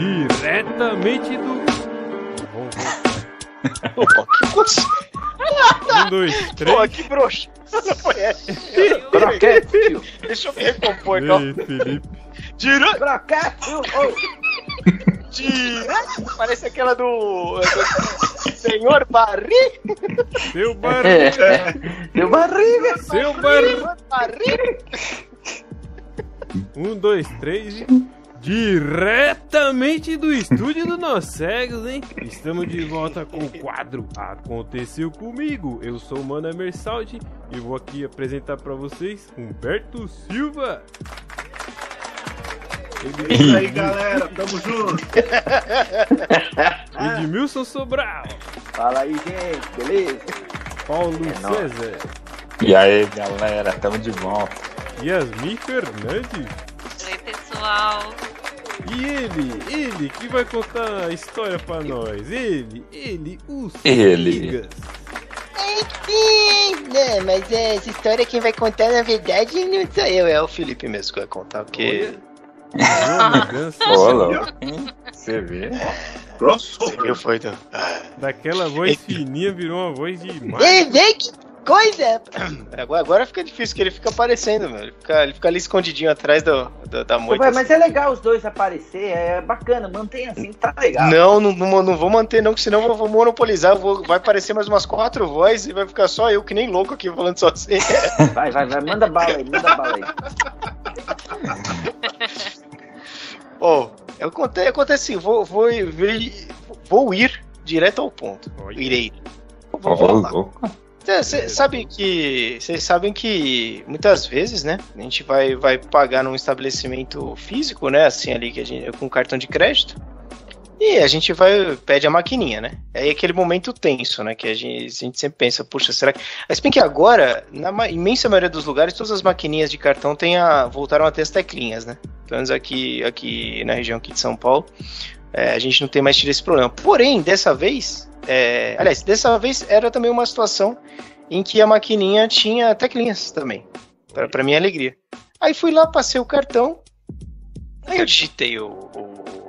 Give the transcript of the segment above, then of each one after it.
diretamente do. Que coisa. Um, dois, três. Pô, que broxa. Não foi essa. Croquete, tio. Deixa eu me recompor, então. Ei, Felipe. Tio. Ô, direto. Parece aquela do. Senhor Barri. Seu barriga. Deu barriga. Seu barriga. Senhor Barri. Um, dois, três e. Diretamente do estúdio do Nós Cegos, hein? Estamos de volta com o quadro Aconteceu Comigo. Eu sou o Mano Emersaldi e vou aqui apresentar pra vocês Humberto Silva. Isso aí, galera. Tamo junto. Edmilson Sobral. Fala aí, gente. Beleza? Paulo É nóis. César. E aí, galera, tamo de volta. Yasmin Fernandes. Oi, pessoal. E ele, ele que vai contar a história pra nós. Ele, ele, o Ele. Sigas. Sim, né, mas é, essa história quem vai contar, na verdade, não sou eu, é o Felipe mesmo que vai contar, porque louco. Você vê? Crossover. eu foi do... daquela voz fininha virou uma voz de que coisa! Agora, agora fica difícil, que ele fica aparecendo, meu. Ele fica, ele fica ali escondidinho atrás do, do- da moita. mas é legal os dois aparecer. É bacana. Mantém assim, tá legal. Não, não, não, não vou manter não, que senão eu vou monopolizar. eu vou- vai aparecer mais umas quatro vozes e vai ficar só eu, que nem louco aqui, falando sozinho. Vai, vai, vai. Manda bala aí, manda bala aí. Ó, eu contei, acontece assim, vou, vou, ir- vou ir direto ao ponto. Irei. Ô, Vamos lá. Louco. Você sabe que. Vocês sabem que muitas vezes, né? A gente vai, vai pagar num estabelecimento físico, né? Assim ali que a gente, com cartão de crédito. E a gente vai, pede a maquininha, né? É aquele momento tenso, né? Que a gente, a gente sempre pensa, puxa, será que. Mas bem que agora, na ma- imensa maioria dos lugares, todas as maquininhas de cartão têm a, voltaram a ter as teclinhas, né? Pelo menos aqui, aqui na região aqui de São Paulo, é, a gente não tem mais tido esse problema. Porém, dessa vez, é, aliás, dessa vez era também uma situação em que a maquininha tinha teclinhas também, para minha alegria. Aí fui lá, passei o cartão, aí eu digitei o. o-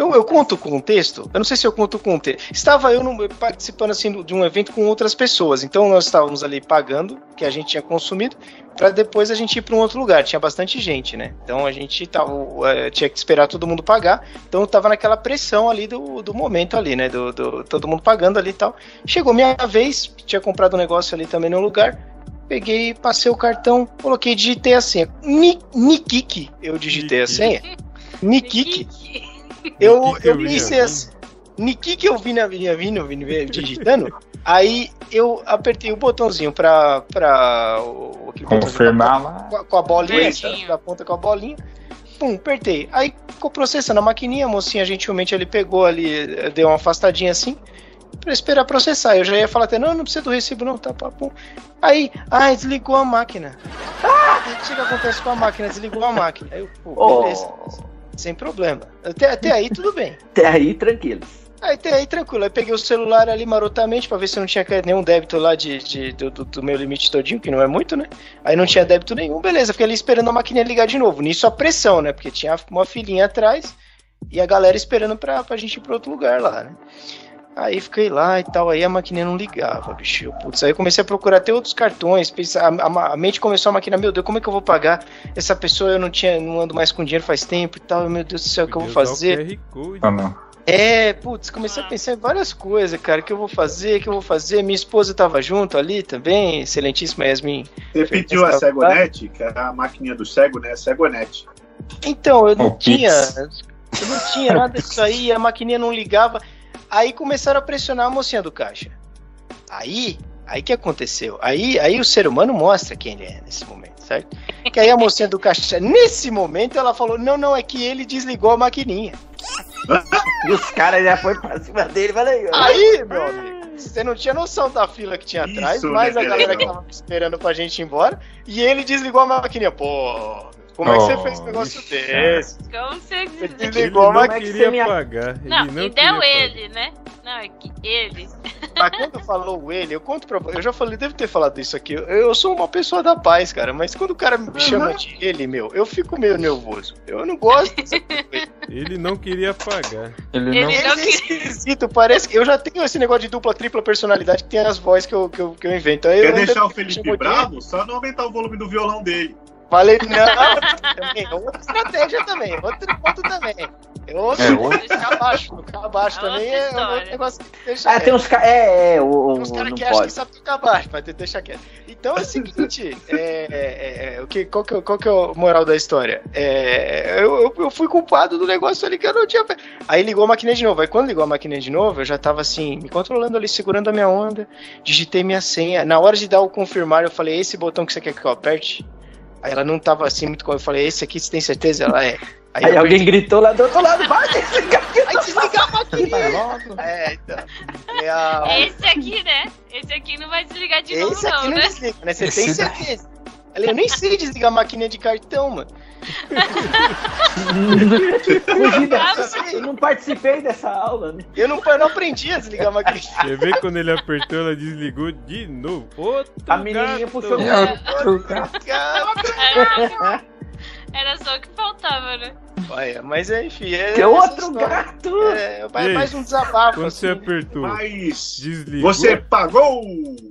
eu, eu conto o contexto? Eu não sei se eu conto o contexto. Estava eu no- participando assim de um evento com outras pessoas, então nós estávamos ali pagando, que a gente tinha consumido, para depois a gente ir para um outro lugar. Tinha bastante gente, né? Então a gente tava, eh, tinha que esperar todo mundo pagar, então eu tava naquela pressão ali do, do momento ali, né? Do, do- todo mundo pagando ali e tal. Chegou minha vez, tinha comprado um negócio ali também no lugar. Peguei, passei o cartão, coloquei, digitei a senha. Ni- Nikiki, eu digitei a senha. Nikiki. Eu, eu pensei assim. Nikiki eu vi na vinha vindo, vindo, vindo, digitando. Aí eu apertei o botãozinho pra. pra o, Confirmar lá. com a, com a bolinha, da ponta com a bolinha. Pum, apertei. Aí ficou processando a maquininha, a mocinha gentilmente ele pegou ali, deu uma afastadinha assim, pra esperar processar. Eu já ia falar até, não, não precisa do recibo não, tá, pum. Aí, ah, desligou a máquina. Ah, o que que acontece com a máquina? Desligou a máquina. Aí eu, pô, beleza, Ó, sem problema. Até, até aí tudo bem. até aí, tranquilo. Aí, até aí tranquilo. Aí peguei o celular ali marotamente pra ver se não tinha nenhum débito lá de, de- do, do- meu limite todinho, que não é muito, né? Aí não tinha débito nenhum, beleza. Fiquei ali esperando a maquininha ligar de novo. Nisso a pressão, né? Porque tinha uma filinha atrás e a galera esperando pra, pra gente ir pra outro lugar lá, né? Aí fiquei lá e tal, aí a maquininha não ligava, bicho. Eu, Putz, aí eu comecei a procurar até outros cartões, pensar, a, a- a mente começou a maquinar, meu Deus, como é que eu vou pagar essa pessoa? Eu não tinha, não ando mais com dinheiro faz tempo e tal, meu Deus do céu, o que eu vou usar fazer? o. Ah, não. É, putz, comecei a pensar em várias coisas, cara, que eu vou fazer, que eu vou fazer. Minha esposa tava junto ali também, excelentíssima Yasmin. Você pediu a Cegonet, que era a maquininha do cego, né? Cegonet. Então, eu não O Pix. tinha, eu não tinha nada disso aí, a maquininha não ligava. Aí começaram a pressionar a mocinha do caixa. Aí, aí que aconteceu? Aí, aí o ser humano mostra quem ele é nesse momento, certo? Que aí a mocinha do caixa, nesse momento, ela falou: não, não, é que ele desligou a maquininha. E os caras já foram pra cima dele, valeu. Aí, meu amigo, você não tinha noção da fila que tinha Isso, atrás, mais a né, galera que tava esperando pra gente ir embora, e ele desligou a maquininha. Pô, como é que você Oh, fez um negócio isso. desse? Como você Você Ele desligou a não é queria me- pagar. Ele Não, não e deu pagar. ele, né? Não, é que ele. Mas quando falou ele, eu conto pra Eu já falei, devo ter falado isso aqui. Eu, eu sou uma pessoa da paz, cara. Mas quando o cara me chama de ele, meu, eu fico meio nervoso. Eu não gosto dessa coisa. Ele não queria pagar. Ele Ele não. não Ele é queria. esquisito, parece que eu já tenho esse negócio de dupla, tripla personalidade que tem as vozes que eu, que eu, que eu invento. Aí Quer eu deixar o Felipe bravo? Só não aumentar o volume do violão dele. Falei, não, também, é outra estratégia também, outro ponto também. É outro, É outro. abaixo, tocar abaixo É também outra é história. outro negócio que deixa Ah, tem uns caras. É, é, o, o, Tem uns caras que acham que sabe tocar baixo, mas tem que deixar quieto. Então é o seguinte, é, é, é, o que, qual, que, é- qual que é a moral da história? É, eu, eu, eu fui culpado do negócio ali que eu não tinha. Aí ligou a maquininha de novo. Aí quando ligou a maquininha de novo, eu já tava assim, me controlando ali, segurando a minha onda, digitei minha senha. Na hora de dar o confirmar, eu falei, esse botão que você quer que eu aperte? Aí ela não tava assim muito. com- Eu falei, esse aqui você tem certeza? Ela é. Aí, Aí alguém apertei, gritou lá do outro lado, vai desligar. Aí desligar a Vai maquininha. logo. É, então. É a- Esse aqui, né? Esse aqui não vai desligar de novo, Esse aqui não, não né? desliga, né? Você Esse tem certeza. Eu nem sei desligar a maquininha de cartão, mano. Fugida. Eu não participei dessa aula, né? Eu não, eu não aprendi a desligar a maquininha. Quer ver quando ele apertou, ela desligou de novo. Outro A menininha gato. puxou É outro cara. Era só, era só o que faltava, né? Olha, mas é, enfim. É, Que essa outro história. gato! É, mais, um desabafo. Quando você assim. apertou, Mas desligou. você pagou!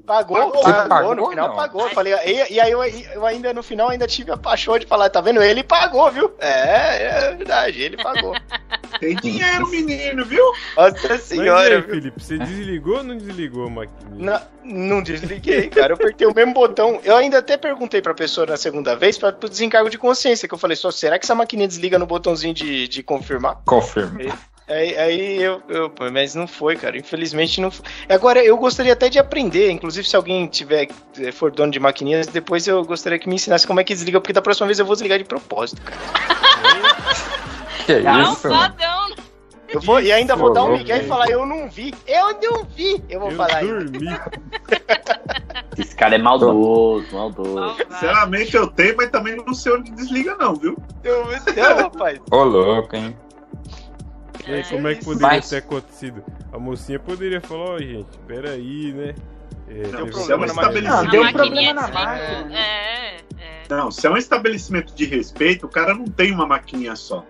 Pagou, Pagou? pagou, Você pagou, no final não? pagou. Eu Falei, e, e aí eu, eu ainda no final ainda tive a paixão de falar, tá vendo? Ele pagou, viu? É, é verdade, ele pagou. Tem dinheiro, menino, viu? Nossa Mas e senhora, aí, viu? Felipe, você desligou ou não desligou a maquininha? Não, não desliguei, cara. Eu apertei o mesmo botão. Eu ainda até perguntei pra pessoa na segunda vez para pro desencargo de consciência, que eu falei, só será que essa maquininha desliga no botãozinho de, de confirmar? Confirma. Aí, aí eu, eu- mas não foi, cara. Infelizmente não foi. Agora, eu gostaria até de aprender, inclusive se alguém tiver, eh, for dono de maquininhas, depois eu gostaria que me ensinasse como é que desliga, porque da próxima vez eu vou desligar de propósito, cara. Que É um isso? fodão. Eu vou, e ainda vou dar um migué e louco. falar, eu não vi. Eu não vi. Eu vou Eu falar. dormi. Esse cara é maldoso, maldoso. Malvado. Sinceramente eu tenho, mas também não sei onde desliga, não, viu? Eu, não, rapaz. Ô, louco, hein? E aí, como é que poderia Mas- ter acontecido? A mocinha poderia falar, ó, gente, peraí, né? É, Não, se é um estabelecimento- Não, deu um problema na desligou. máquina. É, é. Não, se é um estabelecimento de respeito, o cara não tem uma maquininha só.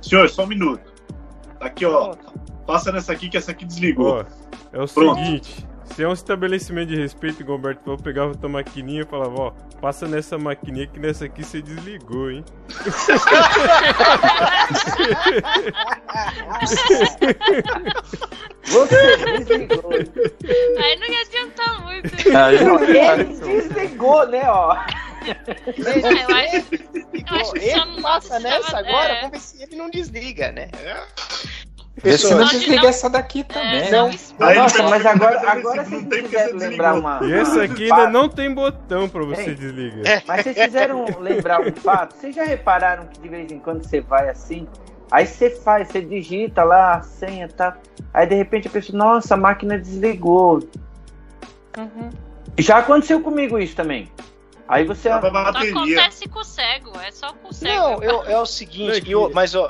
Senhor, só um minuto. Aqui, ó. Passa nessa aqui que essa aqui desligou. Ó, é o Pronto. seguinte, se é um estabelecimento de respeito, igual o Humberto falou, eu pegava tua maquininha e falava, ó, passa nessa maquininha que nessa aqui você desligou, hein? Você desligou. Aí não ia adiantar muito. Aí não Ele desligou, né, ó. Ah, que ele só não passa nessa agora, é. vamos ver se ele não desliga, né? Vê se não desliga não- essa daqui também. É, Não. Aí Nossa, mas agora, "Não agora se vocês quiserem lembrar desligou." uma. E essa um aqui ainda não tem botão pra você Ei. desligar. Mas vocês fizeram lembrar um fato? Vocês já repararam que de vez em quando você vai assim, aí você faz, você digita lá a senha e tal, aí de repente a pessoa, nossa, a máquina desligou. Já aconteceu comigo isso também. Aí você. Bateria. acontece com o cego, é só com o cego. Não, eu- é o seguinte, Não, e que- mas ó,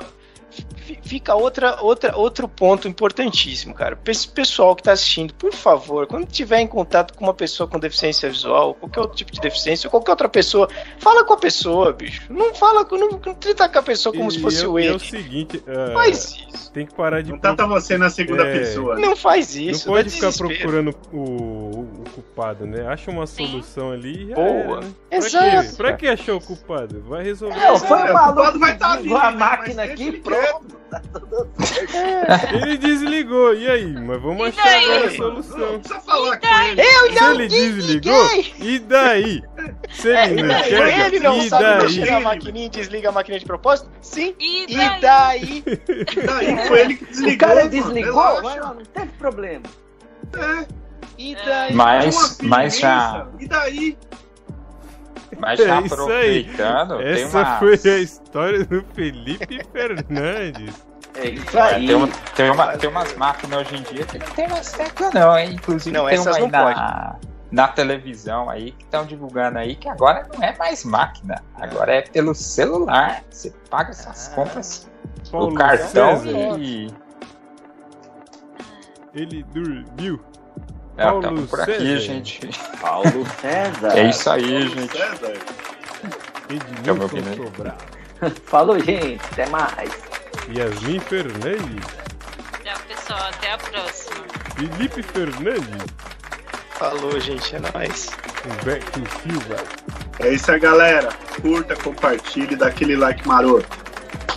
fi- fica outra, outra, outro ponto importantíssimo, cara. Esse pessoal que tá assistindo, por favor, quando tiver em contato com uma pessoa com deficiência visual, qualquer outro tipo de deficiência, ou qualquer outra pessoa, fala com a pessoa, bicho. Não fala com. Não, não trata com a pessoa como E se fosse é, o e é ele. o seguinte, ah, Faz isso. tem que parar de Não trata você na segunda É. pessoa. Não faz Não isso. pode dá ficar desespero. procurando o culpado, né? Acha uma Sim. solução ali e já Boa. era, né? Pra Exato. quê? Pra que achar o culpado? Vai resolver. Não, foi É, o o maluco vai que estar desligou a né? máquina aqui, pronto. Tá tudo Ele desligou, e aí? Mas vamos E achar daí? agora a Não solução. precisa falar com ele. Eu Se ele desligou, e daí? Se ele não Ele, enxerga, ele não e sabe daí? mexer na maquininha e desliga a maquininha de propósito? Sim. E E daí? daí? Daí foi ele que O desligou. cara mano, desligou, mas não teve problema. E daí? Mas, mas já. E daí? mas já É isso aí. aproveitando, tem Essa uma, foi a história do Felipe Fernandes. É isso É, aí. tem, uma- tem, uma, tem umas máquinas hoje em dia que não tem mais tecla não, hein? Inclusive Não, tem uma aí não na, na televisão aí que estão divulgando aí que agora não é mais máquina, agora é pelo celular. Você paga suas Ah. compras Paulo no cartão César, e... ele dormiu. É, Paulo tamo por aqui, César. gente. Paulo César. É isso aí, Paulo gente. César. Me Edmilson aí? Sobral. Falou, gente. Até mais. Yasmin Fernandes. Tchau, pessoal. Até a próxima. Felipe Fernandes. Falou, gente, é nóis. Humberto Silva. É isso aí, galera. Curta, compartilhe, dá aquele like maroto.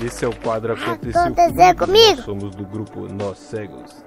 Esse é o quadro Aconteceu Aconteceu comigo. Nós somos do grupo Nós Cegos.